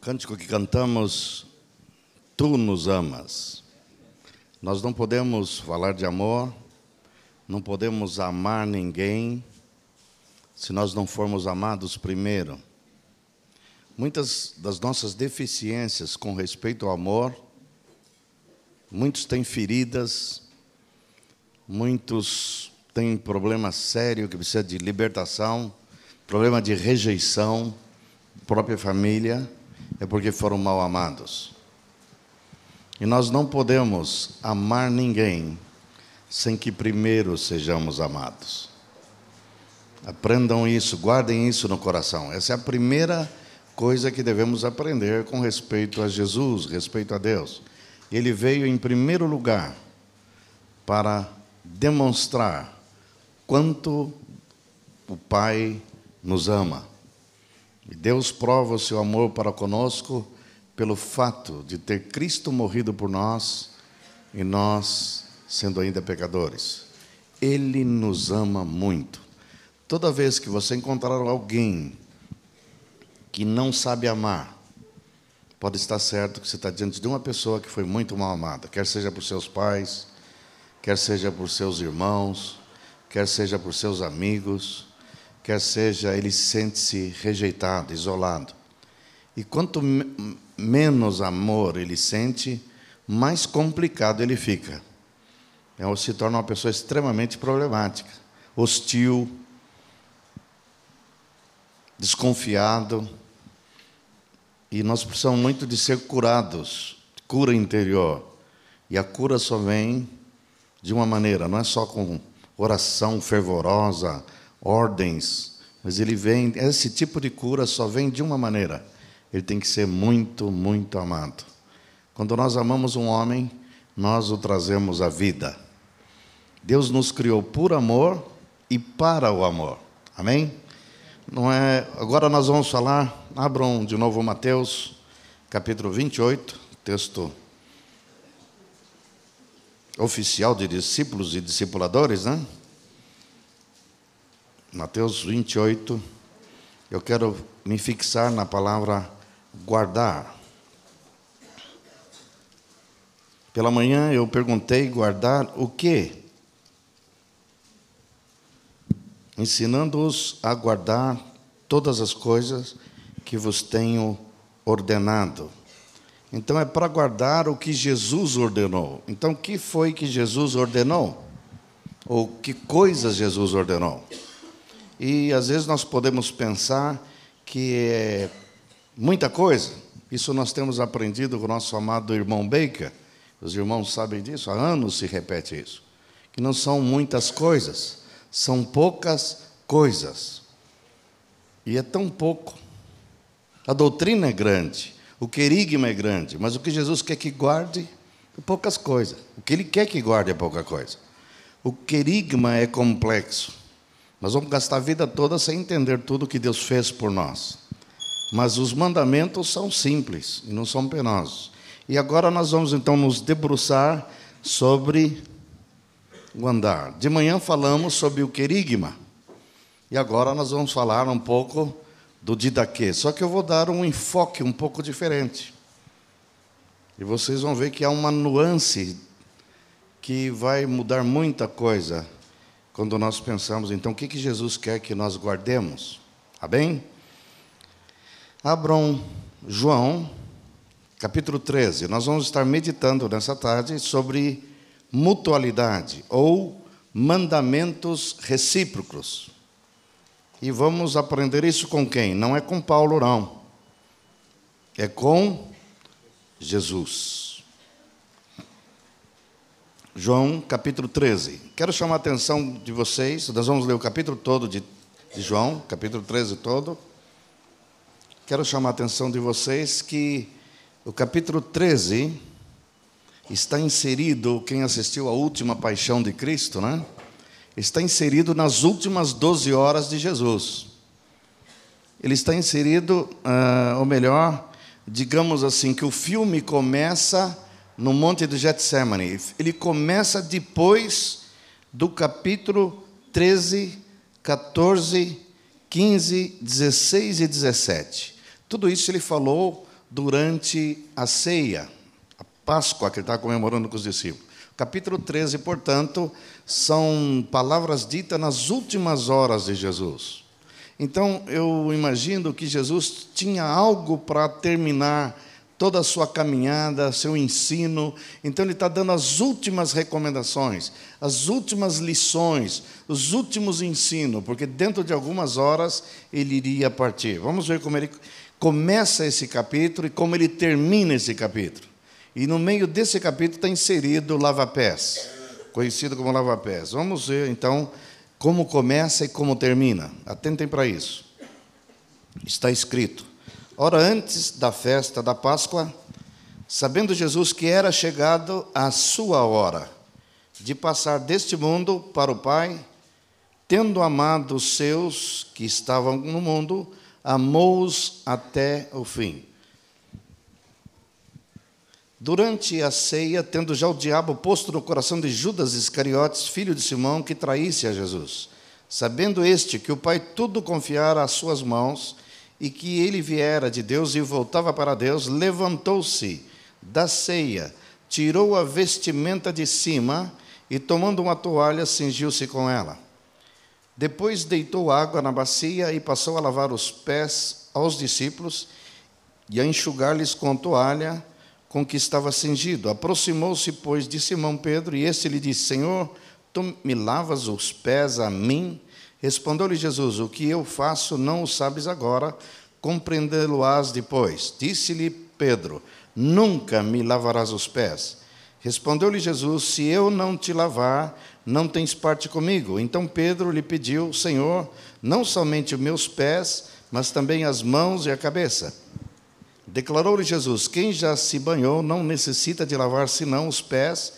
cântico que cantamos, Tu nos amas. Nós não podemos falar de amor, não podemos amar ninguém se nós não formos amados primeiro. Muitas das nossas deficiências com respeito ao amor, muitos têm feridas, muitos têm problema sério que precisa de libertação, problema de rejeição, própria família é porque foram mal amados. E nós não podemos amar ninguém sem que primeiro sejamos amados. Aprendam isso, guardem isso no coração. Essa é a primeira coisa que devemos aprender com respeito a Jesus, respeito a Deus. Ele veio em primeiro lugar para demonstrar quanto o Pai nos ama. E Deus prova o seu amor para conosco pelo fato de ter Cristo morrido por nós e nós sendo ainda pecadores. Ele nos ama muito. Toda vez que você encontrar alguém que não sabe amar, pode estar certo que você está diante de uma pessoa que foi muito mal amada, quer seja por seus pais, quer seja por seus irmãos, quer seja por seus amigos quer seja ele sente-se rejeitado, isolado. E quanto menos amor ele sente, mais complicado ele fica. É, se torna uma pessoa extremamente problemática, hostil, desconfiado. E nós precisamos muito de ser curados, cura interior. E a cura só vem de uma maneira, não é só com oração fervorosa, ordens, mas ele vem, esse tipo de cura só vem de uma maneira. Ele tem que ser muito, muito amado. Quando nós amamos um homem, nós o trazemos à vida. Deus nos criou por amor e para o amor. Amém? Não é, agora nós vamos falar, abram de novo Mateus, capítulo 28, texto oficial de discípulos e discipuladores, né? Mateus 28, eu quero me fixar na palavra guardar. Pela manhã eu perguntei guardar o quê? Ensinando-os a guardar todas as coisas que vos tenho ordenado. Então é para guardar o que Jesus ordenou. Então o que foi que Jesus ordenou? Ou que coisas Jesus ordenou? E às vezes nós podemos pensar que é muita coisa. Isso nós temos aprendido com o nosso amado irmão Baker. Os irmãos sabem disso, há anos se repete isso. Que não são muitas coisas, são poucas coisas. E é tão pouco. A doutrina é grande, o querigma é grande, mas o que Jesus quer que guarde é poucas coisas. O que ele quer que guarde é pouca coisa. O querigma é complexo. Nós vamos gastar a vida toda sem entender tudo que Deus fez por nós. Mas os mandamentos são simples e não são penosos. E agora nós vamos então nos debruçar sobre o andar. De manhã falamos sobre o querigma. E agora nós vamos falar um pouco do didaquê. Só que eu vou dar um enfoque um pouco diferente. E vocês vão ver que há uma nuance que vai mudar muita coisa quando nós pensamos, então, o que, que Jesus quer que nós guardemos? Amém? Abram João, capítulo 13. Nós vamos estar meditando nessa tarde sobre mutualidade ou mandamentos recíprocos. E vamos aprender isso com quem? Não é com Paulo, não. É com Jesus. João capítulo 13. Quero chamar a atenção de vocês, nós vamos ler o capítulo todo de, de João, capítulo 13 todo. Quero chamar a atenção de vocês que o capítulo 13 está inserido, quem assistiu à última paixão de Cristo, né? Está inserido nas últimas 12 horas de Jesus. Ele está inserido, uh, ou melhor, digamos assim, que o filme começa no Monte do Getsemane. Ele começa depois do capítulo 13, 14, 15, 16 e 17. Tudo isso ele falou durante a ceia, a Páscoa que ele está comemorando com os discípulos. Capítulo 13, portanto, são palavras ditas nas últimas horas de Jesus. Então, eu imagino que Jesus tinha algo para terminar toda a sua caminhada, seu ensino. Então, ele está dando as últimas recomendações, as últimas lições, os últimos ensinos, porque dentro de algumas horas ele iria partir. Vamos ver como ele começa esse capítulo e como ele termina esse capítulo. E no meio desse capítulo está inserido o lava-pés, conhecido como lava-pés. Vamos ver então como começa e como termina. Atentem para isso. Está escrito: Ora, antes da festa da Páscoa, sabendo Jesus que era chegado a sua hora de passar deste mundo para o Pai, tendo amado os seus que estavam no mundo, amou-os até o fim. Durante a ceia, tendo já o diabo posto no coração de Judas Iscariotes, filho de Simão, que traísse a Jesus, sabendo este que o Pai tudo confiara às suas mãos e que ele viera de Deus e voltava para Deus, levantou-se da ceia, tirou a vestimenta de cima e, tomando uma toalha, cingiu-se com ela. Depois deitou água na bacia e passou a lavar os pés aos discípulos e a enxugar-lhes com toalha com que estava cingido. Aproximou-se, pois, de Simão Pedro, e este lhe disse: Senhor, tu me lavas os pés a mim? Respondeu-lhe Jesus: O que eu faço não o sabes agora, compreendê-lo-ás depois. Disse-lhe Pedro: Nunca me lavarás os pés. Respondeu-lhe Jesus: Se eu não te lavar, não tens parte comigo. Então Pedro lhe pediu: Senhor, não somente os meus pés, mas também as mãos e a cabeça. Declarou-lhe Jesus: Quem já se banhou não necessita de lavar senão os pés,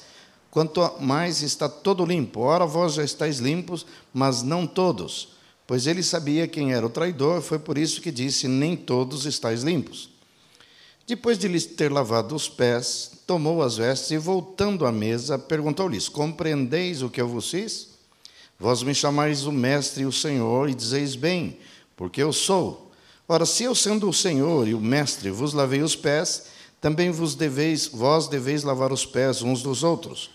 quanto mais está todo limpo. Ora, vós já estáis limpos, mas não todos. Pois ele sabia quem era o traidor, foi por isso que disse: Nem todos estáis limpos. Depois de lhes ter lavado os pés, tomou as vestes e, voltando à mesa, perguntou-lhes: Compreendeis o que eu vos fiz? Vós me chamais o Mestre e o Senhor, e dizeis bem, porque eu sou. Ora, se eu sendo o Senhor e o Mestre vos lavei os pés, também vos deveis, vós deveis lavar os pés uns dos outros.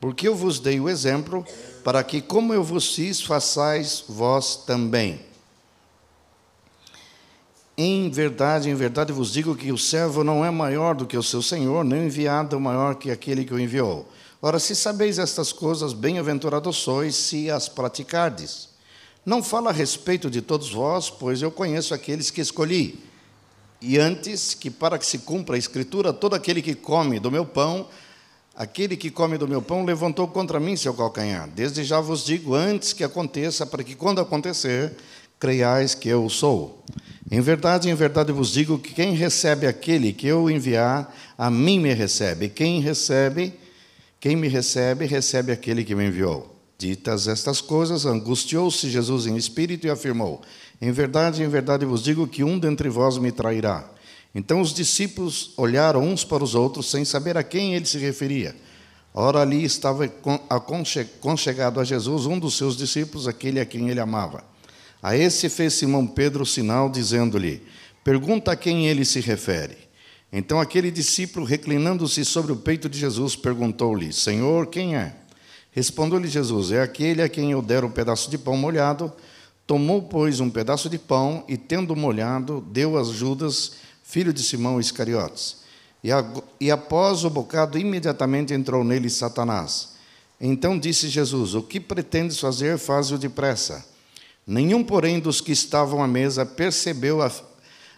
Porque eu vos dei o exemplo, para que, como eu vos fiz, façais vós também. Em verdade, em verdade vos digo que o servo não é maior do que o seu senhor, nem o enviado maior que aquele que o enviou. Ora, se sabeis estas coisas, bem-aventurados sois se as praticardes. Não falo a respeito de todos vós, pois eu conheço aqueles que escolhi. E antes que, para que se cumpra a Escritura, todo aquele que come do meu pão, aquele que come do meu pão, levantou contra mim seu calcanhar. Desde já vos digo, antes que aconteça, para que quando acontecer, creiais que eu sou. Em verdade, em verdade vos digo que quem recebe aquele que eu enviar, a mim me recebe. Quem recebe, quem me recebe, recebe aquele que me enviou. Ditas estas coisas, angustiou-se Jesus em espírito e afirmou: Em verdade, em verdade vos digo que um dentre vós me trairá. Então os discípulos olharam uns para os outros, sem saber a quem ele se referia. Ora, ali estava conchegado a Jesus um dos seus discípulos, aquele a quem ele amava. A esse fez Simão Pedro o sinal, dizendo-lhe: Pergunta a quem ele se refere. Então aquele discípulo, reclinando-se sobre o peito de Jesus, perguntou-lhe: Senhor, quem é? Respondeu-lhe Jesus: É aquele a quem eu der um pedaço de pão molhado. Tomou, pois, um pedaço de pão e, tendo molhado, deu a Judas, filho de Simão Iscariotes. E, e após o bocado, imediatamente entrou nele Satanás. Então disse Jesus: O que pretendes fazer, faz-o depressa. Nenhum, porém, dos que estavam à mesa percebeu a,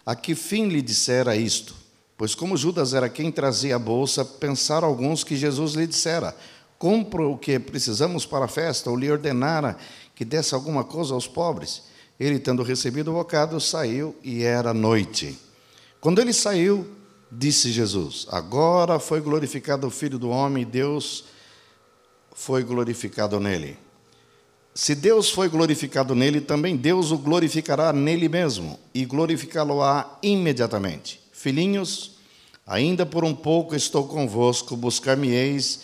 a que fim lhe dissera isto. Pois, como Judas era quem trazia a bolsa, pensaram alguns que Jesus lhe dissera: compra o que precisamos para a festa, ou lhe ordenara que desse alguma coisa aos pobres. Ele, tendo recebido o bocado, saiu e era noite. Quando ele saiu, disse Jesus: Agora foi glorificado o Filho do Homem, e Deus foi glorificado nele. Se Deus foi glorificado nele, também Deus o glorificará nele mesmo e glorificá-lo-á imediatamente. Filhinhos, ainda por um pouco estou convosco, buscar-me-eis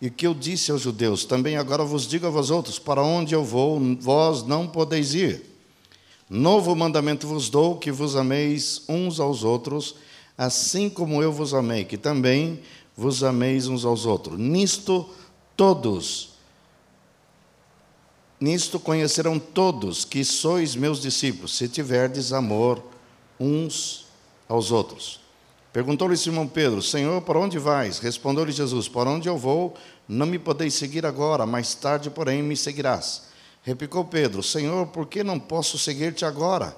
e que eu disse aos judeus: Também agora vos digo a vós outros: Para onde eu vou, vós não podeis ir. Novo mandamento vos dou: que vos ameis uns aos outros, assim como eu vos amei, que também vos ameis uns aos outros. Nisto todos, nisto conhecerão todos que sois meus discípulos, se tiverdes amor uns aos outros. Perguntou-lhe Simão Pedro: Senhor, para onde vais? Respondeu-lhe Jesus: Para onde eu vou, não me podeis seguir agora, mais tarde, porém, me seguirás. Replicou Pedro: Senhor, por que não posso seguir-te agora?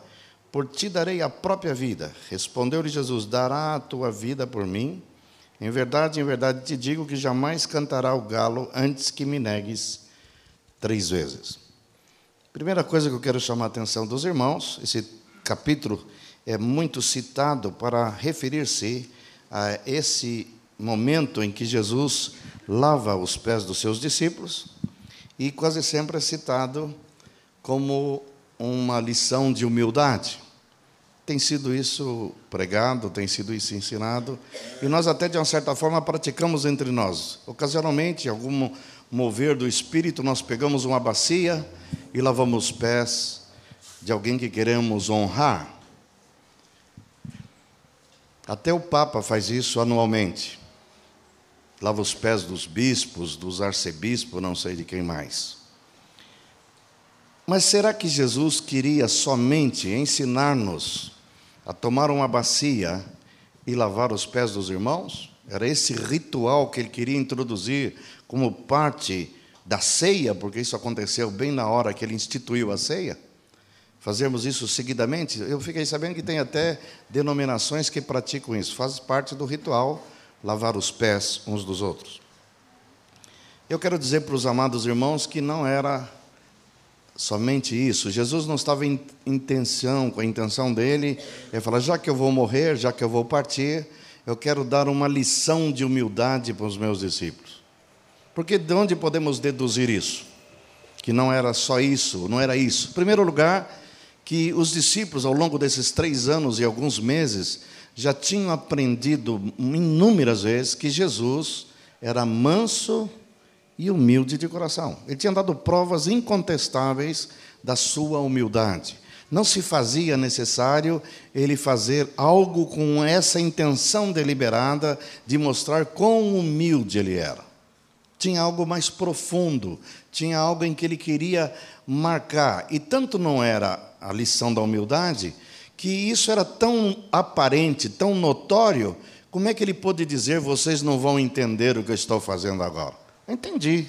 por ti darei a própria vida. Respondeu-lhe Jesus: Dará a tua vida por mim? Em verdade, em verdade te digo que jamais cantará o galo antes que me negues três vezes. Primeira coisa que eu quero chamar a atenção dos irmãos, esse capítulo é muito citado para referir-se a esse momento em que Jesus lava os pés dos seus discípulos e quase sempre é citado como uma lição de humildade. Tem sido isso pregado, tem sido isso ensinado, e nós até de uma certa forma praticamos entre nós. Ocasionalmente, algum mover do espírito, nós pegamos uma bacia e lavamos os pés de alguém que queremos honrar. Até o Papa faz isso anualmente. Lava os pés dos bispos, dos arcebispos, não sei de quem mais. Mas será que Jesus queria somente ensinar-nos a tomar uma bacia e lavar os pés dos irmãos? Era esse ritual que ele queria introduzir como parte da ceia, porque isso aconteceu bem na hora que ele instituiu a ceia? Fazermos isso seguidamente? Eu fiquei sabendo que tem até denominações que praticam isso, faz parte do ritual lavar os pés uns dos outros. Eu quero dizer para os amados irmãos que não era somente isso. Jesus não estava em intenção, com a intenção dele, é falar: já que eu vou morrer, já que eu vou partir, eu quero dar uma lição de humildade para os meus discípulos. Porque de onde podemos deduzir isso? Que não era só isso, não era isso. Em primeiro lugar, que os discípulos, ao longo desses três anos e alguns meses, já tinham aprendido inúmeras vezes que Jesus era manso e humilde de coração. Ele tinha dado provas incontestáveis da sua humildade. Não se fazia necessário ele fazer algo com essa intenção deliberada de mostrar quão humilde ele era. Tinha algo mais profundo, tinha algo em que ele queria marcar. E tanto não era a lição da humildade, que isso era tão aparente, tão notório, como é que ele pôde dizer: vocês não vão entender o que eu estou fazendo agora? Entendi.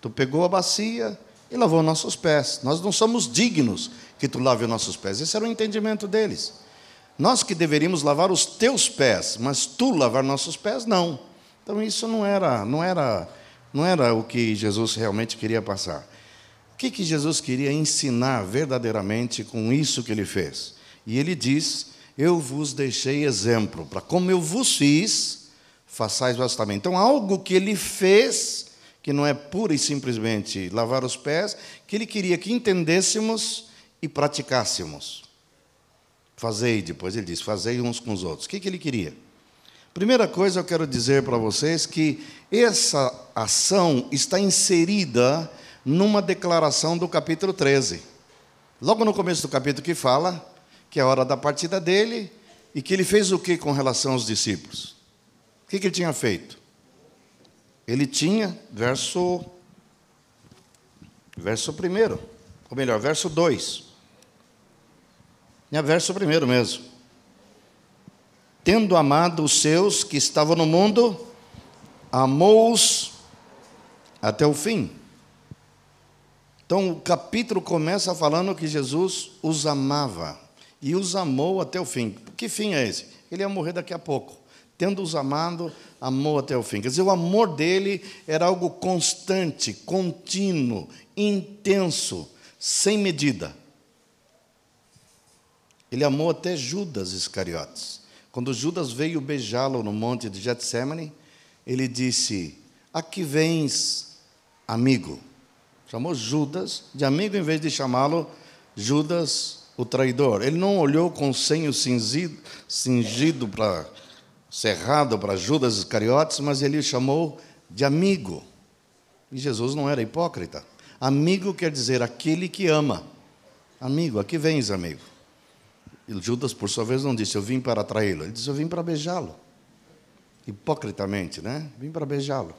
Tu pegou a bacia e lavou nossos pés. Nós não somos dignos que tu lave os nossos pés. Esse era o entendimento deles. Nós que deveríamos lavar os teus pés, mas tu lavar nossos pés, não. Então isso não era, não era, não era o que Jesus realmente queria passar. O que, que Jesus queria ensinar verdadeiramente com isso que ele fez? E ele diz: Eu vos deixei exemplo, para como eu vos fiz, façais vós também. Então, algo que ele fez que não é pura e simplesmente lavar os pés, que ele queria que entendêssemos e praticássemos. Fazei, depois ele diz, fazei uns com os outros. O que, que ele queria? Primeira coisa, eu quero dizer para vocês que essa ação está inserida numa declaração do capítulo 13. Logo no começo do capítulo que fala que é a hora da partida dele e que ele fez o que com relação aos discípulos? O que, que ele tinha feito? ele tinha, verso, verso primeiro, ou melhor, verso 2. Tinha verso primeiro mesmo. Tendo amado os seus que estavam no mundo, amou-os até o fim. Então o capítulo começa falando que Jesus os amava e os amou até o fim. Que fim é esse? Ele ia morrer daqui a pouco. Tendo-os amado, amou até o fim. Quer dizer, o amor dele era algo constante, contínuo, intenso, sem medida. Ele amou até Judas Iscariotes. Quando Judas veio beijá-lo no monte de Getsemane, ele disse: Aqui vens, amigo. Chamou Judas de amigo em vez de chamá-lo Judas o traidor. Ele não olhou com o senho cingido, cingido para cerrado para Judas Iscariotes, mas ele o chamou de amigo. E Jesus não era hipócrita. Amigo quer dizer aquele que ama. Amigo, aqui vens, amigo. E Judas, por sua vez, não disse, eu vim para traí-lo. Ele disse, eu vim para beijá-lo. Hipocritamente, né? Vim para beijá-lo.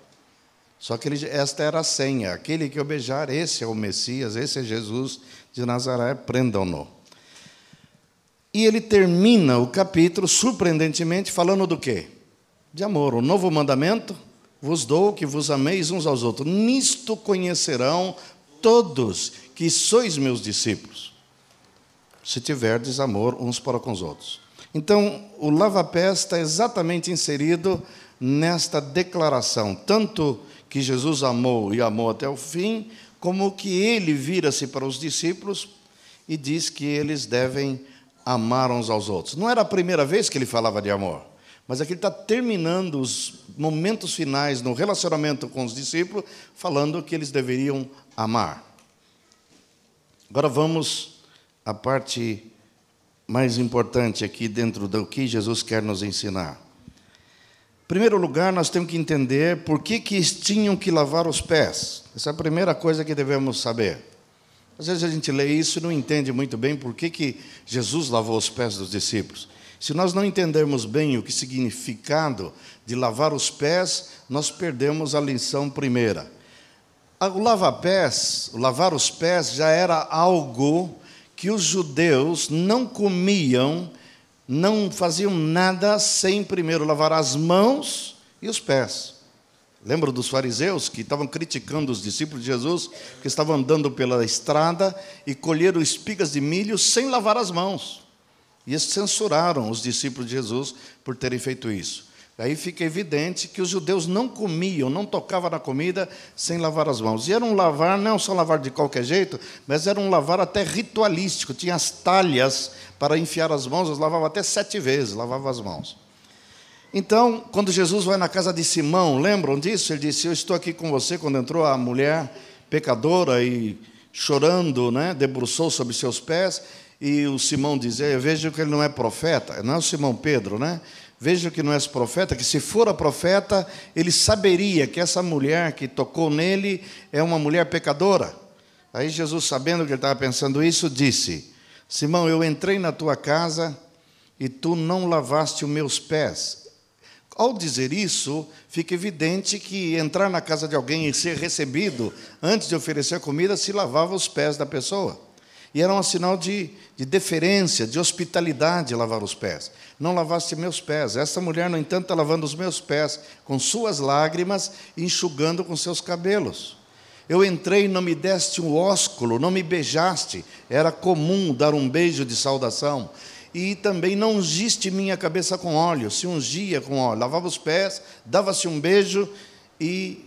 Só que ele, esta era a senha. Aquele que eu beijar, esse é o Messias, esse é Jesus de Nazaré, prendam-no. E ele termina o capítulo, surpreendentemente, falando do quê? De amor. O novo mandamento vos dou que vos ameis uns aos outros. Nisto conhecerão todos que sois meus discípulos, se tiverdes amor uns para com os outros. Então, o lava-pés está exatamente inserido nesta declaração, tanto que Jesus amou e amou até o fim, como que ele vira-se para os discípulos e diz que eles devem amar uns aos outros. Não era a primeira vez que ele falava de amor, mas aqui ele está terminando os momentos finais no relacionamento com os discípulos, falando que eles deveriam amar. Agora vamos à parte mais importante aqui dentro do que Jesus quer nos ensinar. Em primeiro lugar, nós temos que entender por que, que tinham que lavar os pés. Essa é a primeira coisa que devemos saber. Às vezes a gente lê isso e não entende muito bem por que, que Jesus lavou os pés dos discípulos. Se nós não entendermos bem o que significado de lavar os pés, nós perdemos a lição primeira. O lava-pés, o lavar os pés já era algo que os judeus não comiam não faziam nada sem primeiro lavar as mãos e os pés. Lembra dos fariseus que estavam criticando os discípulos de Jesus, que estavam andando pela estrada e colheram espigas de milho sem lavar as mãos. E eles censuraram os discípulos de Jesus por terem feito isso. Aí fica evidente que os judeus não comiam, não tocavam na comida sem lavar as mãos. E era um lavar, não só lavar de qualquer jeito, mas era um lavar até ritualístico. Tinha as talhas para enfiar as mãos, eles lavavam até sete vezes, lavavam as mãos. Então, quando Jesus vai na casa de Simão, lembram disso? Ele disse: Eu estou aqui com você. Quando entrou a mulher pecadora e chorando, né, debruçou sobre seus pés. E o Simão dizia: Eu vejo que ele não é profeta. Não é o Simão Pedro, né? Veja que não és profeta, que se fora profeta, ele saberia que essa mulher que tocou nele é uma mulher pecadora. Aí Jesus, sabendo que ele estava pensando isso, disse: Simão, eu entrei na tua casa e tu não lavaste os meus pés. Ao dizer isso, fica evidente que entrar na casa de alguém e ser recebido, antes de oferecer comida, se lavava os pés da pessoa. E era um sinal de, de deferência, de hospitalidade lavar os pés. Não lavaste meus pés. Essa mulher, no entanto, está lavando os meus pés com suas lágrimas e enxugando com seus cabelos. Eu entrei e não me deste um ósculo, não me beijaste. Era comum dar um beijo de saudação. E também não ungiste minha cabeça com óleo, se ungia com óleo. Lavava os pés, dava-se um beijo e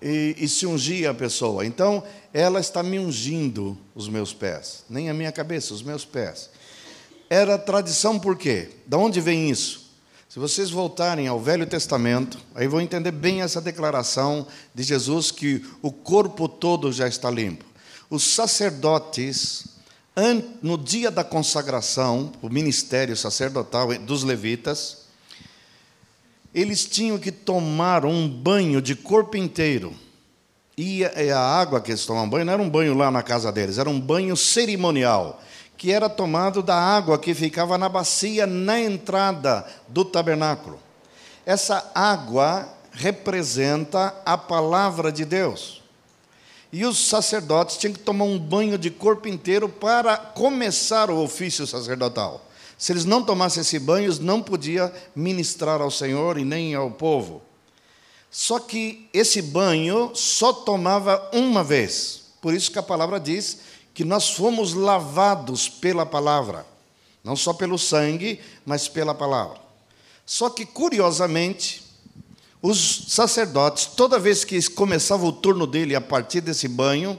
e, e, se ungia a pessoa. Então, ela está me ungindo os meus pés, nem a minha cabeça, os meus pés. Era tradição por quê? Da onde vem isso? Se vocês voltarem ao Velho Testamento, aí vão entender bem essa declaração de Jesus que o corpo todo já está limpo. Os sacerdotes, no dia da consagração, o ministério sacerdotal dos levitas, eles tinham que tomar um banho de corpo inteiro. E a água que eles tomavam banho não era um banho lá na casa deles, era um banho cerimonial, que era tomado da água que ficava na bacia na entrada do tabernáculo. Essa água representa a palavra de Deus. E os sacerdotes tinham que tomar um banho de corpo inteiro para começar o ofício sacerdotal. Se eles não tomassem esse banho, não podiam ministrar ao Senhor e nem ao povo. Só que esse banho só tomava uma vez. Por isso que a palavra diz que nós fomos lavados pela palavra. Não só pelo sangue, mas pela palavra. Só que, curiosamente, os sacerdotes, toda vez que começava o turno dele a partir desse banho,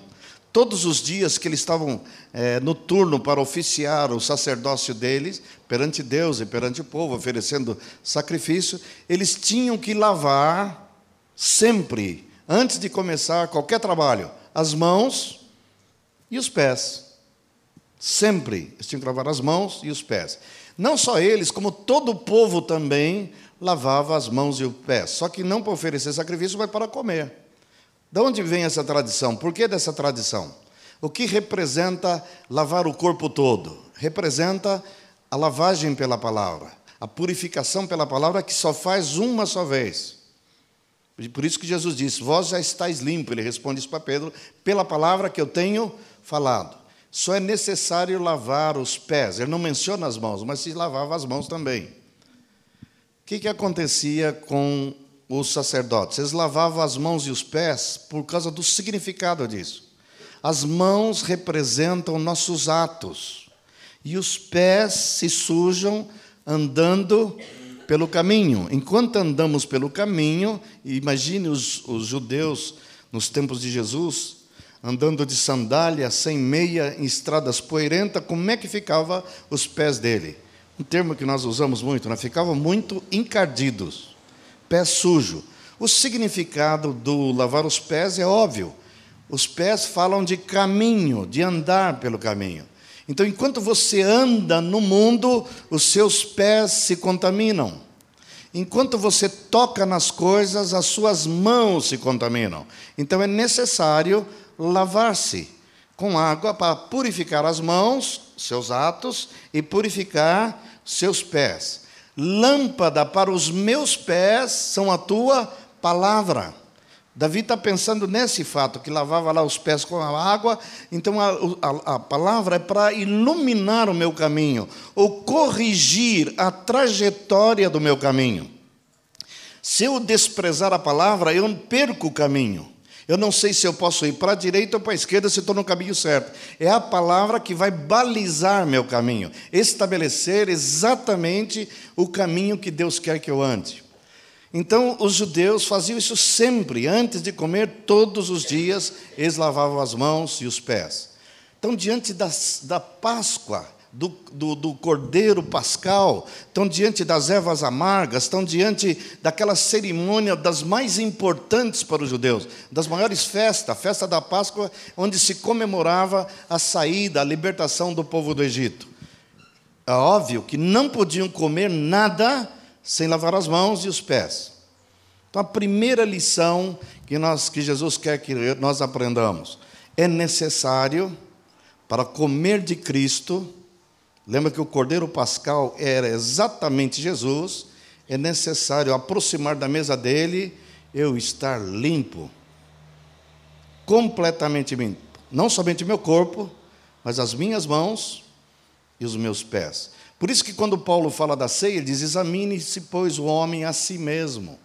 Todos os dias que eles estavam é, no turno para oficiar o sacerdócio deles, perante Deus e perante o povo, oferecendo sacrifício, eles tinham que lavar sempre, antes de começar qualquer trabalho, as mãos e os pés. Sempre eles tinham que lavar as mãos e os pés. Não só eles, como todo o povo também lavava as mãos e os pés. Só que não para oferecer sacrifício, mas para comer. De onde vem essa tradição? Por que dessa tradição? O que representa lavar o corpo todo? Representa a lavagem pela palavra, a purificação pela palavra que só faz uma só vez. Por isso que Jesus disse: Vós já estáis limpo. Ele responde isso para Pedro, pela palavra que eu tenho falado. Só é necessário lavar os pés. Ele não menciona as mãos, mas se lavava as mãos também. O que, que acontecia com os sacerdotes? Eles lavavam as mãos e os pés por causa do significado disso. As mãos representam nossos atos, e os pés se sujam andando pelo caminho. Enquanto andamos pelo caminho, imagine os, os judeus nos tempos de Jesus, andando de sandália, sem meia, em estradas poeirentas, como é que ficava os pés dele? Um termo que nós usamos muito, né? ficavam muito encardidos, pé sujo. O significado do lavar os pés é óbvio. Os pés falam de caminho, de andar pelo caminho. Então, enquanto você anda no mundo, os seus pés se contaminam. Enquanto você toca nas coisas, as suas mãos se contaminam. Então, é necessário lavar-se com água para purificar as mãos, seus atos, e purificar seus pés. Lâmpada para os meus pés são a tua palavra. Davi está pensando nesse fato, que lavava lá os pés com a água, então a, a, a palavra é para iluminar o meu caminho, ou corrigir a trajetória do meu caminho. Se eu desprezar a palavra, eu perco o caminho. Eu não sei se eu posso ir para a direita ou para a esquerda, se estou no caminho certo. É a palavra que vai balizar meu caminho, estabelecer exatamente o caminho que Deus quer que eu ande. Então, os judeus faziam isso sempre, antes de comer, todos os dias, eles lavavam as mãos e os pés. Então, diante das, da Páscoa, do, do, do, cordeiro pascal, estão diante das ervas amargas, estão diante daquela cerimônia das mais importantes para os judeus, das maiores festas, a festa da Páscoa, onde se comemorava a saída, a libertação do povo do Egito. É óbvio que não podiam comer nada sem lavar as mãos e os pés. Então, a primeira lição que, nós, que Jesus quer que nós aprendamos é necessário para comer de Cristo. Lembra que o Cordeiro Pascal era exatamente Jesus. É necessário aproximar da mesa dele, eu estar limpo, completamente limpo. Não somente meu corpo, mas as minhas mãos e os meus pés. Por isso que quando Paulo fala da ceia, ele diz: examine-se, pois, o homem a si mesmo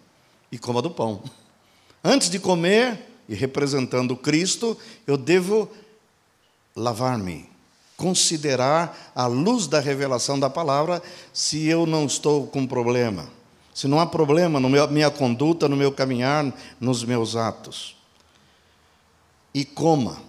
e coma do pão. Antes de comer, e representando Cristo, eu devo lavar-me, considerar à luz da revelação da palavra se eu não estou com problema, se não há problema na minha conduta, no meu caminhar, nos meus atos. E coma.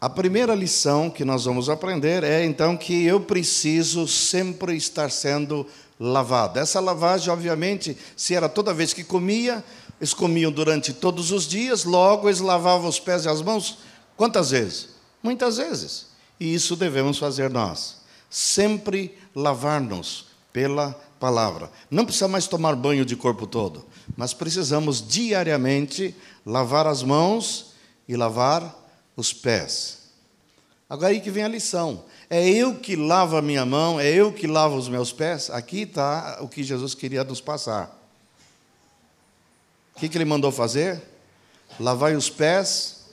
A primeira lição que nós vamos aprender é então que eu preciso sempre estar sendo lavado. Essa lavagem, obviamente, se era toda vez que comia, eles comiam durante todos os dias, logo eles lavavam os pés e as mãos. Quantas vezes? Muitas vezes. E isso devemos fazer nós. Sempre lavar-nos pela palavra. Não precisa mais tomar banho de corpo todo, mas precisamos diariamente lavar as mãos e lavar os pés. Agora aí que vem a lição. É eu que lavo a minha mão, é eu que lavo os meus pés. Aqui está o que Jesus queria nos passar. O que, que ele mandou fazer? Lavai os pés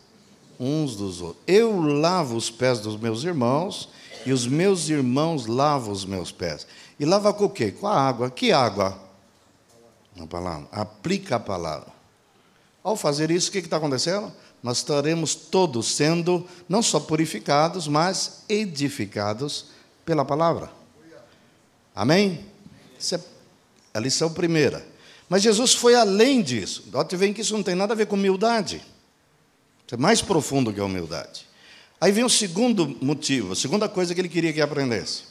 uns dos outros. Eu lavo os pés dos meus irmãos e os meus irmãos lavam os meus pés. E lava com o quê? Com a água. Que água? A palavra. Aplica a palavra. Ao fazer isso, o que está acontecendo? nós estaremos todos sendo não só purificados, mas edificados pela palavra. Amém? Essa é a lição primeira. Mas Jesus foi além disso. Note bem que isso não tem nada a ver com humildade. É mais profundo que a humildade. Aí vem o segundo motivo, a segunda coisa que ele queria que aprendesse.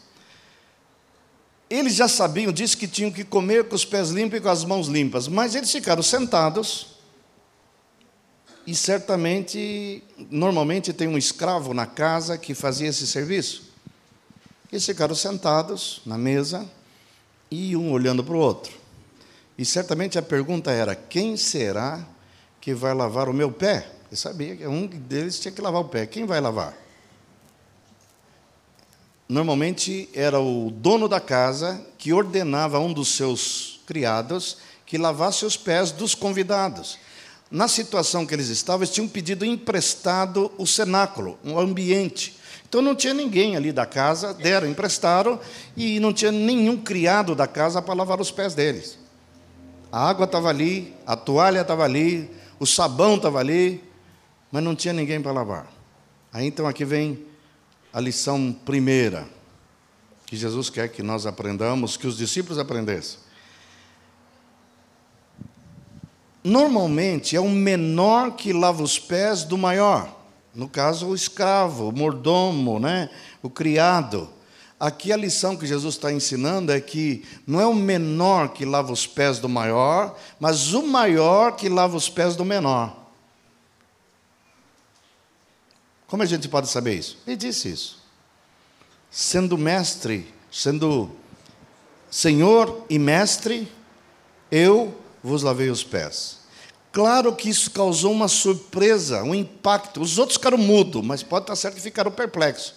Eles já sabiam disso que tinham que comer com os pés limpos e com as mãos limpas, mas eles ficaram sentados e certamente, normalmente tem um escravo na casa que fazia esse serviço. Eles ficaram sentados na mesa e um olhando para o outro. E certamente a pergunta era: quem será que vai lavar o meu pé? Eu sabia que um deles tinha que lavar o pé. Quem vai lavar? normalmente era o dono da casa que ordenava a um dos seus criados que lavasse os pés dos convidados. Na situação que eles estavam, eles tinham pedido emprestado o cenáculo, um ambiente. Então não tinha ninguém ali da casa, deram, emprestaram, e não tinha nenhum criado da casa para lavar os pés deles. A água estava ali, a toalha estava ali, o sabão estava ali, mas não tinha ninguém para lavar. Aí então aqui vem a lição primeira, que Jesus quer que nós aprendamos, que os discípulos aprendessem. Normalmente é o menor que lava os pés do maior. No caso, o escravo, o mordomo, né? o criado. Aqui a lição que Jesus está ensinando é que não é o menor que lava os pés do maior, mas o maior que lava os pés do menor. Como a gente pode saber isso? Ele disse isso. Sendo mestre, sendo senhor e mestre, eu vos lavei os pés. Claro que isso causou uma surpresa, um impacto. Os outros ficaram mudos, mas pode estar certo que ficaram perplexos.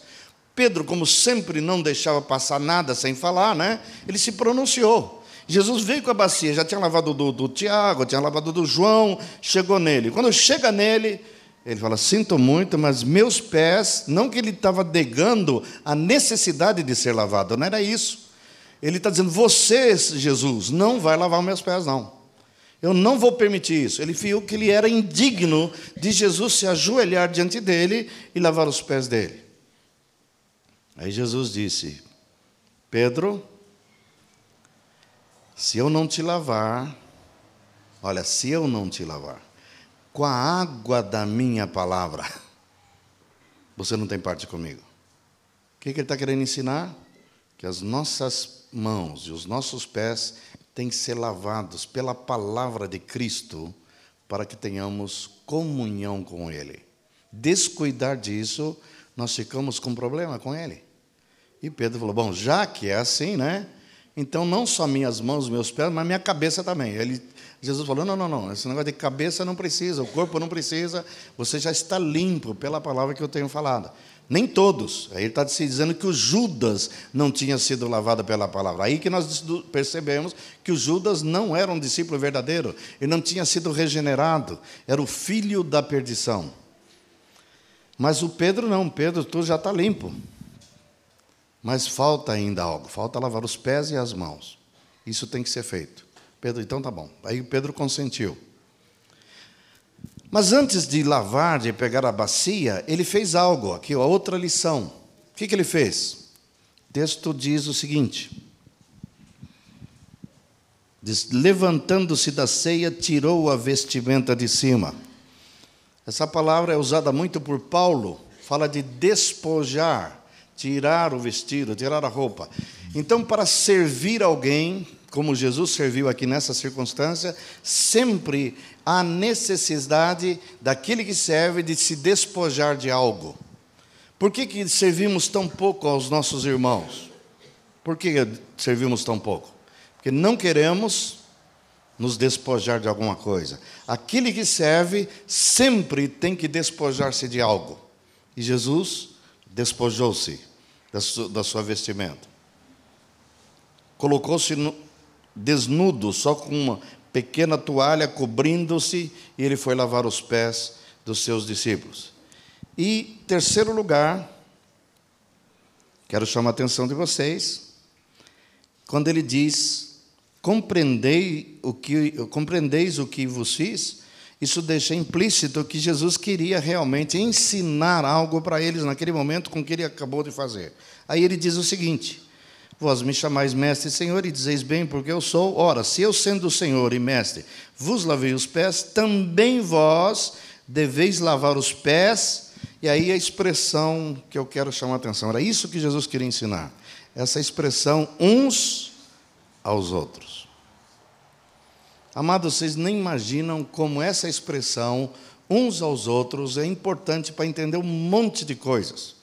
Pedro, como sempre não deixava passar nada sem falar, né? ele se pronunciou. Jesus veio com a bacia, já tinha lavado do, do Tiago, tinha lavado do João, chegou nele. Quando chega nele, ele fala: Sinto muito, mas meus pés, não que ele estava negando a necessidade de ser lavado, não era isso. Ele está dizendo: Você, Jesus, não vai lavar meus pés, não. Eu não vou permitir isso. Ele viu que ele era indigno de Jesus se ajoelhar diante dele e lavar os pés dele. Aí Jesus disse: Pedro, se eu não te lavar, olha, se eu não te lavar, com a água da minha palavra, você não tem parte comigo. O que, que ele está querendo ensinar? Que as nossas mãos e os nossos pés têm que ser lavados pela palavra de Cristo para que tenhamos comunhão com Ele. Descuidar disso, nós ficamos com problema com Ele. E Pedro falou: Bom, já que é assim, né? Então não só minhas mãos, meus pés, mas minha cabeça também. Ele, Jesus falou: Não, não, não, esse negócio de cabeça não precisa, o corpo não precisa, você já está limpo pela palavra que eu tenho falado. Nem todos. Aí ele está se dizendo que o Judas não tinha sido lavado pela palavra. Aí que nós percebemos que o Judas não era um discípulo verdadeiro, ele não tinha sido regenerado, era o filho da perdição. Mas o Pedro não, Pedro, tu já está limpo. Mas falta ainda algo, falta lavar os pés e as mãos. Isso tem que ser feito. Pedro, então tá bom. Aí Pedro consentiu. Mas antes de lavar, de pegar a bacia, ele fez algo. Aqui, a outra lição. O que, que ele fez? O texto diz o seguinte: Levantando-se da ceia, tirou a vestimenta de cima. Essa palavra é usada muito por Paulo, fala de despojar, tirar o vestido, tirar a roupa. Então, para servir alguém, como Jesus serviu aqui nessa circunstância, sempre há necessidade daquele que serve de se despojar de algo. Por que, que servimos tão pouco aos nossos irmãos? Por que servimos tão pouco? Porque não queremos nos despojar de alguma coisa. Aquele que serve sempre tem que despojar-se de algo. E Jesus despojou-se da sua vestimenta. Colocou-se desnudo, só com uma pequena toalha cobrindo-se, e ele foi lavar os pés dos seus discípulos. E terceiro lugar, quero chamar a atenção de vocês, quando ele diz: "Compreendei o que compreendeis o que vos fiz", isso deixa implícito que Jesus queria realmente ensinar algo para eles naquele momento com o que ele acabou de fazer. Aí ele diz o seguinte: Vós me chamais mestre e senhor e dizeis bem, porque eu sou. Ora, se eu sendo senhor e mestre vos lavei os pés, também vós deveis lavar os pés. E aí a expressão que eu quero chamar a atenção, era isso que Jesus queria ensinar. Essa expressão uns aos outros. Amados, vocês nem imaginam como essa expressão uns aos outros é importante para entender um monte de coisas.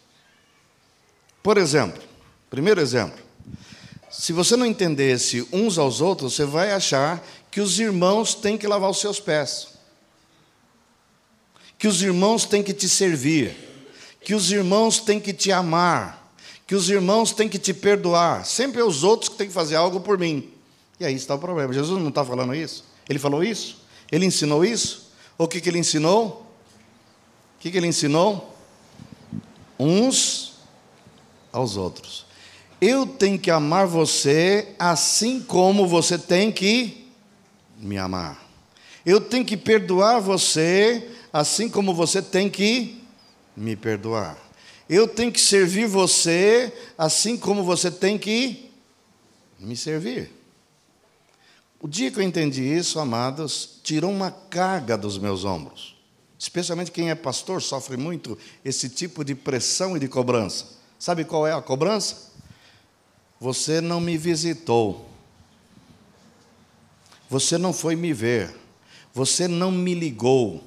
Por exemplo, primeiro exemplo, se você não entendesse uns aos outros, você vai achar que os irmãos têm que lavar os seus pés, que os irmãos têm que te servir, que os irmãos têm que te amar, que os irmãos têm que te perdoar. Sempre é os outros que têm que fazer algo por mim. E aí está o problema. Jesus não está falando isso? Ele falou isso? Ele ensinou isso? O que, que ele ensinou? O que, que ele ensinou? Uns aos outros. Eu tenho que amar você assim como você tem que me amar. Eu tenho que perdoar você assim como você tem que me perdoar. Eu tenho que servir você assim como você tem que me servir. O dia que eu entendi isso, amados, tirou uma carga dos meus ombros. Especialmente quem é pastor sofre muito esse tipo de pressão e de cobrança. Sabe qual é a cobrança? Você não me visitou. Você não foi me ver. Você não me ligou.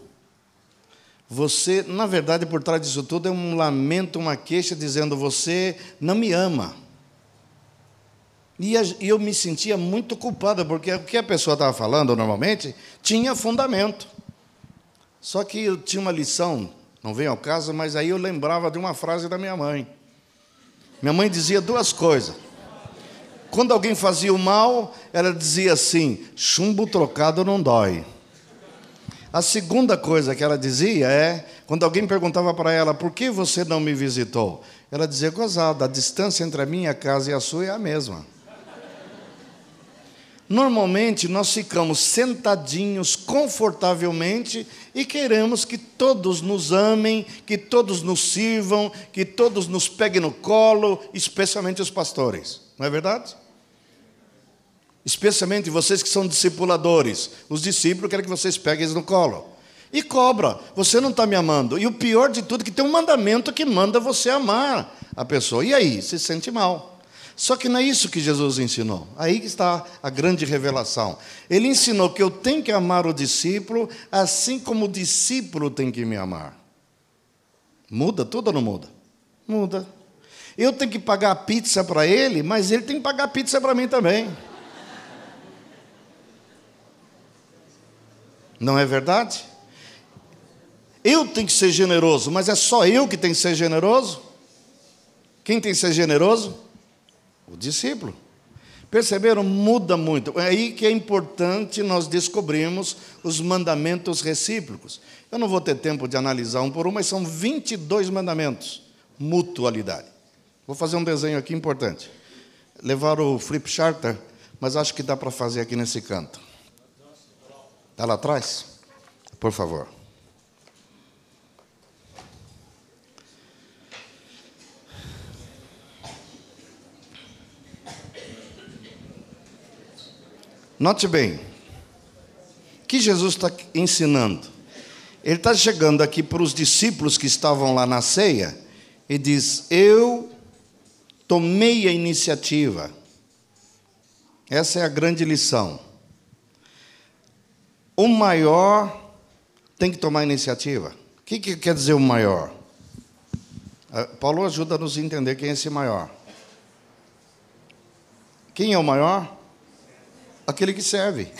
Você, na verdade, por trás disso tudo é um lamento, uma queixa dizendo: Você não me ama. E eu me sentia muito culpada, porque o que a pessoa estava falando normalmente tinha fundamento. Só que eu tinha uma lição, não vem ao caso, mas aí eu lembrava de uma frase da minha mãe. Minha mãe dizia duas coisas. Quando alguém fazia o mal, ela dizia assim: chumbo trocado não dói. A segunda coisa que ela dizia é, quando alguém perguntava para ela, por que você não me visitou? Ela dizia, gozada, a distância entre a minha casa e a sua é a mesma. Normalmente nós ficamos sentadinhos confortavelmente e queremos que todos nos amem, que todos nos sirvam, que todos nos peguem no colo, especialmente os pastores. Não é verdade? Especialmente vocês que são discipuladores, os discípulos querem que vocês peguem eles no colo. E cobra, você não está me amando. E o pior de tudo é que tem um mandamento que manda você amar a pessoa. E aí, se sente mal. Só que não é isso que Jesus ensinou. Aí que está a grande revelação. Ele ensinou que eu tenho que amar o discípulo assim como o discípulo tem que me amar. Muda tudo ou não muda? Muda. Eu tenho que pagar a pizza para ele, mas ele tem que pagar a pizza para mim também. Não é verdade? Eu tenho que ser generoso, mas é só eu que tenho que ser generoso? Quem tem que ser generoso? O discípulo. Perceberam? Muda muito. É aí que é importante nós descobrirmos os mandamentos recíprocos. Eu não vou ter tempo de analisar um por um, mas são 22 mandamentos. Mutualidade. Vou fazer um desenho aqui importante. Levar o flip charter, mas acho que dá para fazer aqui nesse canto. Está lá atrás? Por favor. Note bem, que Jesus está ensinando? Ele está chegando aqui para os discípulos que estavam lá na ceia e diz: Eu tomei a iniciativa. Essa é a grande lição. O maior tem que tomar iniciativa. O que, que quer dizer o maior? Ah, Paulo ajuda a nos entender quem é esse maior. Quem é o maior? Aquele que serve.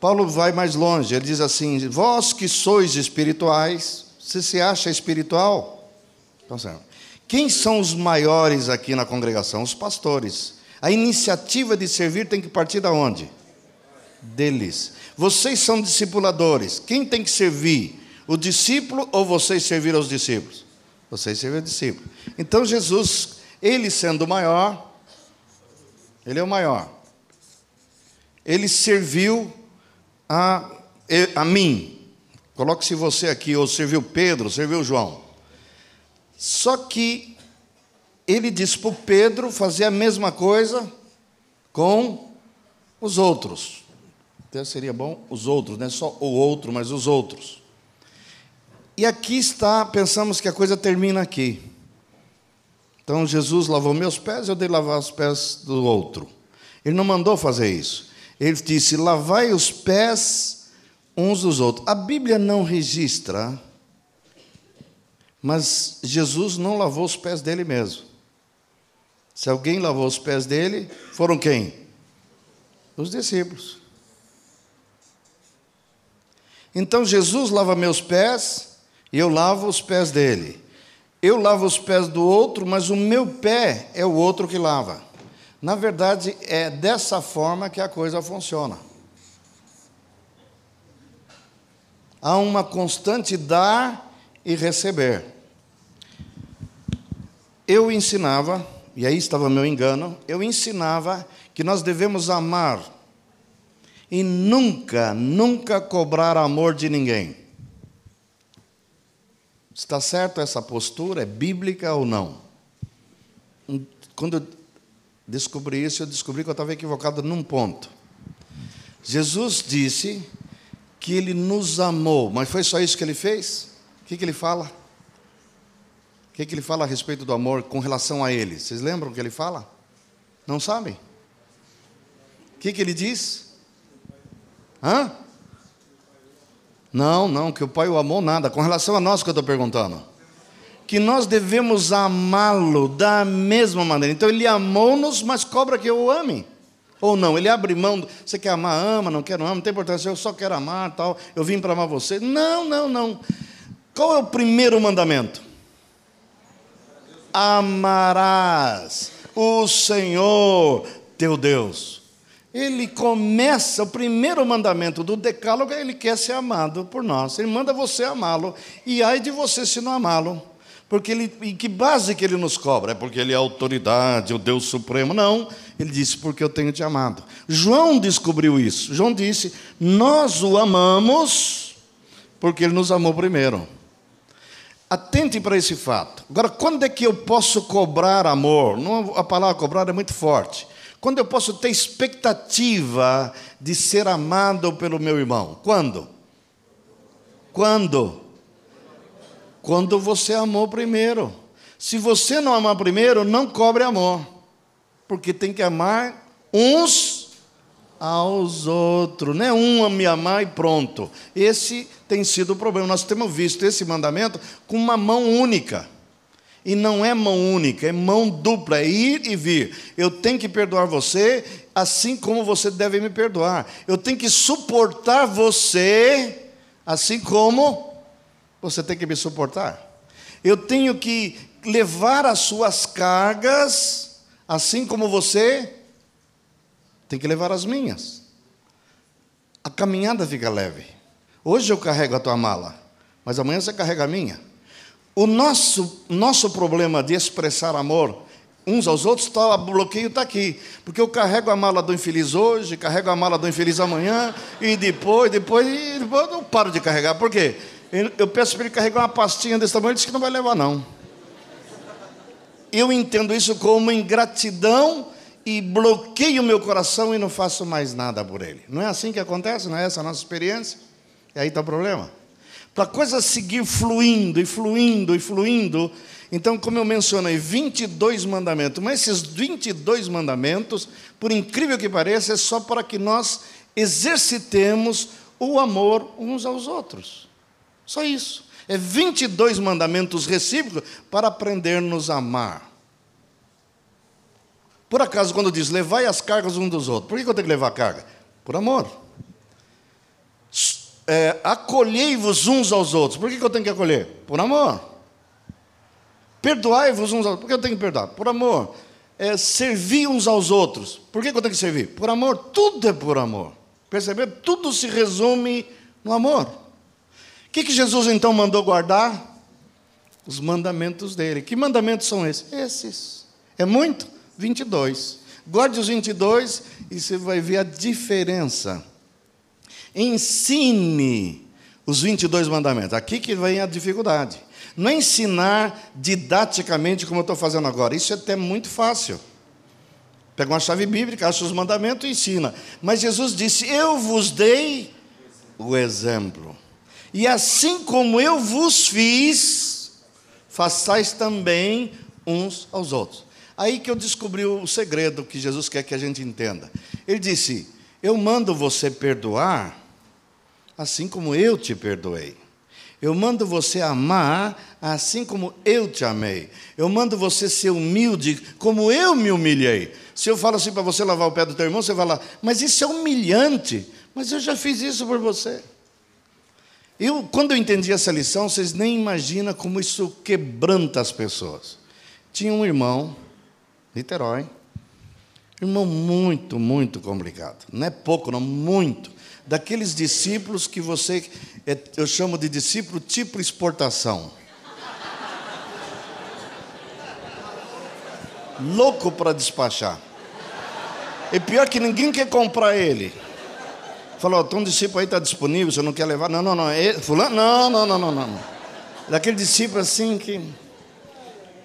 Paulo vai mais longe, ele diz assim: Vós que sois espirituais, você se acha espiritual? Então, quem são os maiores aqui na congregação? Os pastores. A iniciativa de servir tem que partir da onde? Deles. Vocês são discipuladores. Quem tem que servir? O discípulo ou vocês servir aos discípulos? Vocês servir ao discípulo. Então Jesus, ele sendo o maior, ele é o maior. Ele serviu a, a mim. Coloque-se você aqui, ou serviu Pedro, serviu João. Só que ele disse para Pedro fazer a mesma coisa com os outros. Então seria bom os outros, não é só o outro, mas os outros. E aqui está, pensamos que a coisa termina aqui. Então Jesus lavou meus pés, eu dei lavar os pés do outro. Ele não mandou fazer isso. Ele disse: lavai os pés uns dos outros. A Bíblia não registra, mas Jesus não lavou os pés dele mesmo. Se alguém lavou os pés dele, foram quem? Os discípulos. Então Jesus lava meus pés e eu lavo os pés dele. eu lavo os pés do outro, mas o meu pé é o outro que lava. Na verdade, é dessa forma que a coisa funciona. Há uma constante dar e receber. Eu ensinava, e aí estava meu engano, eu ensinava que nós devemos amar e nunca, nunca cobrar amor de ninguém. Está certo essa postura? É bíblica ou não? Quando eu descobri isso, eu descobri que eu estava equivocado num ponto. Jesus disse que ele nos amou, mas foi só isso que ele fez? O que, que ele fala? O que, que ele fala a respeito do amor com relação a ele? Vocês lembram o que ele fala? Não sabem? O que, que ele diz? Hã? Não, não, que o Pai o amou nada. Com relação a nós que eu estou perguntando. Que nós devemos amá-lo da mesma maneira. Então ele amou-nos, mas cobra que eu o ame. Ou não, ele abre mão. Você quer amar, ama, não quer, não ama, não tem importância, eu só quero amar, tal. Eu vim para amar você. Não, não, não. Qual é o primeiro mandamento? Amarás o Senhor teu Deus ele começa, o primeiro mandamento do decálogo, ele quer ser amado por nós. Ele manda você amá-lo. E ai de você se não amá-lo. Porque ele, em que base que ele nos cobra? É porque ele é autoridade, o Deus Supremo? Não. Ele disse, porque eu tenho te amado. João descobriu isso. João disse, nós o amamos porque ele nos amou primeiro. Atente para esse fato. Agora, quando é que eu posso cobrar amor? Não, a palavra cobrar é muito forte. Quando eu posso ter expectativa de ser amado pelo meu irmão? Quando? Quando? Quando você amou primeiro. Se você não amar primeiro, não cobre amor. Porque tem que amar uns aos outros. Não é um a me amar e pronto. Esse tem sido o problema. Nós temos visto esse mandamento com uma mão única. E não é mão única, é mão dupla, é ir e vir. Eu tenho que perdoar você, assim como você deve me perdoar. Eu tenho que suportar você, assim como você tem que me suportar. Eu tenho que levar as suas cargas, assim como você tem que levar as minhas. A caminhada fica leve. Hoje eu carrego a tua mala, mas amanhã você carrega a minha. O nosso, nosso problema de expressar amor uns aos outros, tá, bloqueio está aqui. Porque eu carrego a mala do infeliz hoje, carrego a mala do infeliz amanhã, e depois, depois, e depois eu não paro de carregar. Por quê? Eu peço para ele carregar uma pastinha desse tamanho, ele disse que não vai levar, não. Eu entendo isso como ingratidão e bloqueio meu coração e não faço mais nada por ele. Não é assim que acontece? Não é essa a nossa experiência? E aí está o problema para a coisa seguir fluindo e fluindo e fluindo. Então, como eu mencionei, 22 mandamentos, mas esses 22 mandamentos, por incrível que pareça, é só para que nós exercitemos o amor uns aos outros. Só isso. É 22 mandamentos recíprocos para aprendermos a amar. Por acaso, quando diz levai as cargas uns dos outros, por que eu tenho que levar a carga? Por amor é, acolhei-vos uns aos outros. Por que, que eu tenho que acolher? Por amor. Perdoai-vos uns aos outros. Por que eu tenho que perdoar? Por amor. É, servir uns aos outros. Por que, que eu tenho que servir? Por amor. Tudo é por amor. Perceber? Tudo se resume no amor. O que, que Jesus então mandou guardar? Os mandamentos dele. Que mandamentos são esses? Esses. É muito? 22. Guarde os 22 e você vai ver a diferença Ensine os 22 mandamentos. Aqui que vem a dificuldade. Não é ensinar didaticamente como eu estou fazendo agora. Isso é até muito fácil. Pega uma chave bíblica, acha os mandamentos e ensina. Mas Jesus disse: Eu vos dei o exemplo. E assim como eu vos fiz, façais também uns aos outros. Aí que eu descobri o segredo que Jesus quer que a gente entenda. Ele disse: Eu mando você perdoar assim como eu te perdoei. Eu mando você amar assim como eu te amei. Eu mando você ser humilde como eu me humilhei. Se eu falo assim para você lavar o pé do teu irmão, você vai lá, mas isso é humilhante. Mas eu já fiz isso por você. Eu, quando eu entendi essa lição, vocês nem imaginam como isso quebranta as pessoas. Tinha um irmão, Niterói, irmão muito, muito complicado. Não é pouco, não, muito. Daqueles discípulos que você, é, eu chamo de discípulo tipo exportação. Louco para despachar. E pior que ninguém quer comprar ele. Falou, tem um discípulo aí está disponível, você não quer levar? Não, não, não. É fulano? Não, não, não, não, não. Daquele discípulo assim que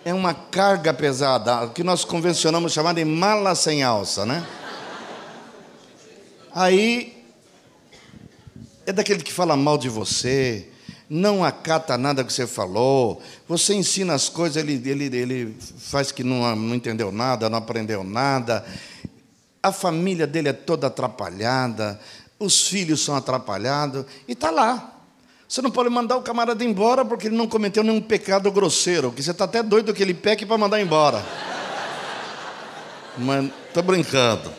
é uma carga pesada, que nós convencionamos chamar de mala sem alça, né? Aí é daquele que fala mal de você, não acata nada que você falou, você ensina as coisas, ele, ele, ele faz que não, não entendeu nada, não aprendeu nada, a família dele é toda atrapalhada, os filhos são atrapalhados, e está lá. Você não pode mandar o camarada embora porque ele não cometeu nenhum pecado grosseiro, que você está até doido que ele peque para mandar embora. Mas estou brincando,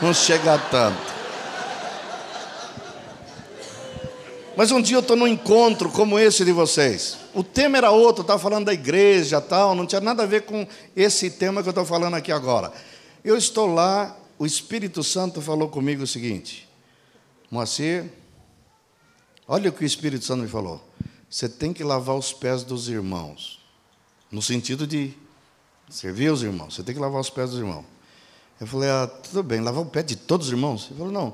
não chega a tanto. Mas um dia eu estou num encontro como esse de vocês. O tema era outro, estava falando da igreja tal, não tinha nada a ver com esse tema que eu estou falando aqui agora. Eu estou lá, o Espírito Santo falou comigo o seguinte: Moacir, olha o que o Espírito Santo me falou. Você tem que lavar os pés dos irmãos. No sentido de servir os irmãos. Você tem que lavar os pés dos irmãos. Eu falei, ah, tudo bem, lavar o pé de todos os irmãos? Ele falou, não,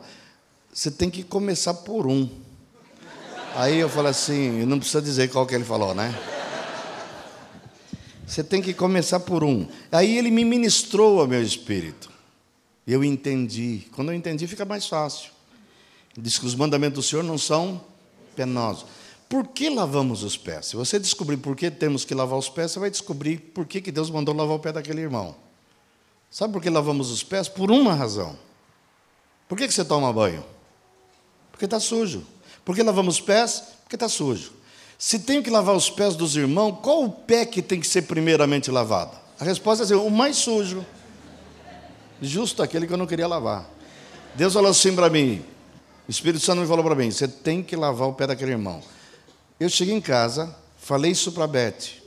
você tem que começar por um. Aí eu falei assim, não precisa dizer qual que ele falou, né? Você tem que começar por um. Aí ele me ministrou ao meu espírito. Eu entendi. Quando eu entendi, fica mais fácil. Diz que os mandamentos do Senhor não são penosos. Por que lavamos os pés? Se você descobrir por que temos que lavar os pés, você vai descobrir por que, que Deus mandou lavar o pé daquele irmão. Sabe por que lavamos os pés? Por uma razão. Por que, que você toma banho? Porque está sujo. Por que lavamos os pés? Porque está sujo. Se tenho que lavar os pés dos irmãos, qual o pé que tem que ser primeiramente lavado? A resposta é assim, o mais sujo. Justo aquele que eu não queria lavar. Deus falou assim para mim, o Espírito Santo me falou para mim: você tem que lavar o pé daquele irmão. Eu cheguei em casa, falei isso para a Beth.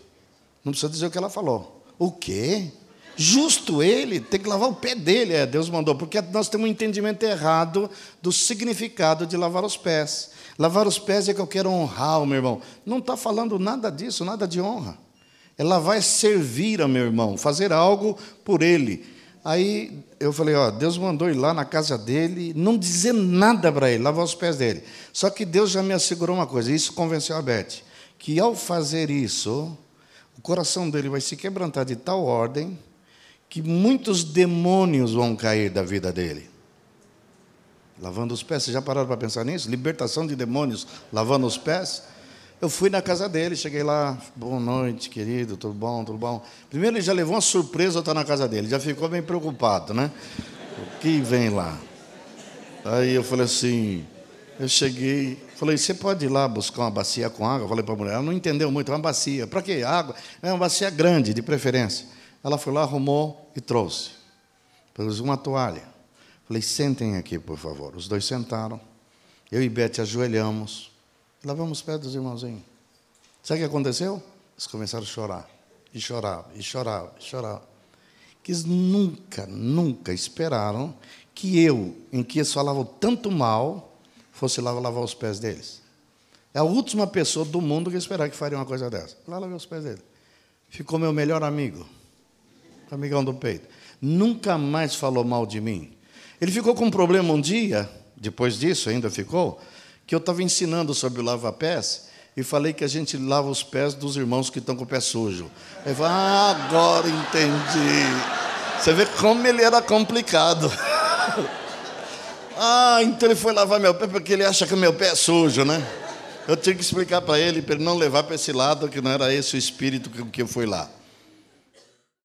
Não precisa dizer o que ela falou. O quê? Justo ele, tem que lavar o pé dele. É, Deus mandou, porque nós temos um entendimento errado do significado de lavar os pés. Lavar os pés é que eu quero honrar o meu irmão. Não está falando nada disso, nada de honra. É lavar é servir ao meu irmão, fazer algo por ele. Aí eu falei, ó, Deus mandou ir lá na casa dele, não dizer nada para ele, lavar os pés dele. Só que Deus já me assegurou uma coisa, isso convenceu a Beth, que ao fazer isso, o coração dele vai se quebrantar de tal ordem que muitos demônios vão cair da vida dele. Lavando os pés, vocês já pararam para pensar nisso? Libertação de demônios lavando os pés? Eu fui na casa dele, cheguei lá, boa noite, querido, tudo bom, tudo bom. Primeiro ele já levou uma surpresa estar na casa dele, já ficou bem preocupado, né? O que vem lá? Aí eu falei assim, eu cheguei, falei, você pode ir lá buscar uma bacia com água? Eu falei para a mulher, ela não entendeu muito, é uma bacia. Para quê? Água? É uma bacia grande, de preferência. Ela foi lá, arrumou e trouxe. Pus uma toalha. Falei, sentem aqui, por favor. Os dois sentaram. Eu e Beth ajoelhamos. Lavamos os pés dos irmãozinhos. Sabe o que aconteceu? Eles começaram a chorar. E choravam, e choravam, e choravam. Que eles nunca, nunca esperaram que eu, em que eles falavam tanto mal, fosse lá lavar os pés deles. É a última pessoa do mundo que esperava que faria uma coisa dessa. Lá lavei os pés dele. Ficou meu melhor amigo, amigão do peito. Nunca mais falou mal de mim. Ele ficou com um problema um dia, depois disso ainda ficou, que eu estava ensinando sobre o lava-pés e falei que a gente lava os pés dos irmãos que estão com o pé sujo. Ele falou, ah, agora entendi. Você vê como ele era complicado. ah, então ele foi lavar meu pé porque ele acha que meu pé é sujo, né? Eu tinha que explicar para ele, para ele não levar para esse lado, que não era esse o espírito que eu fui lá.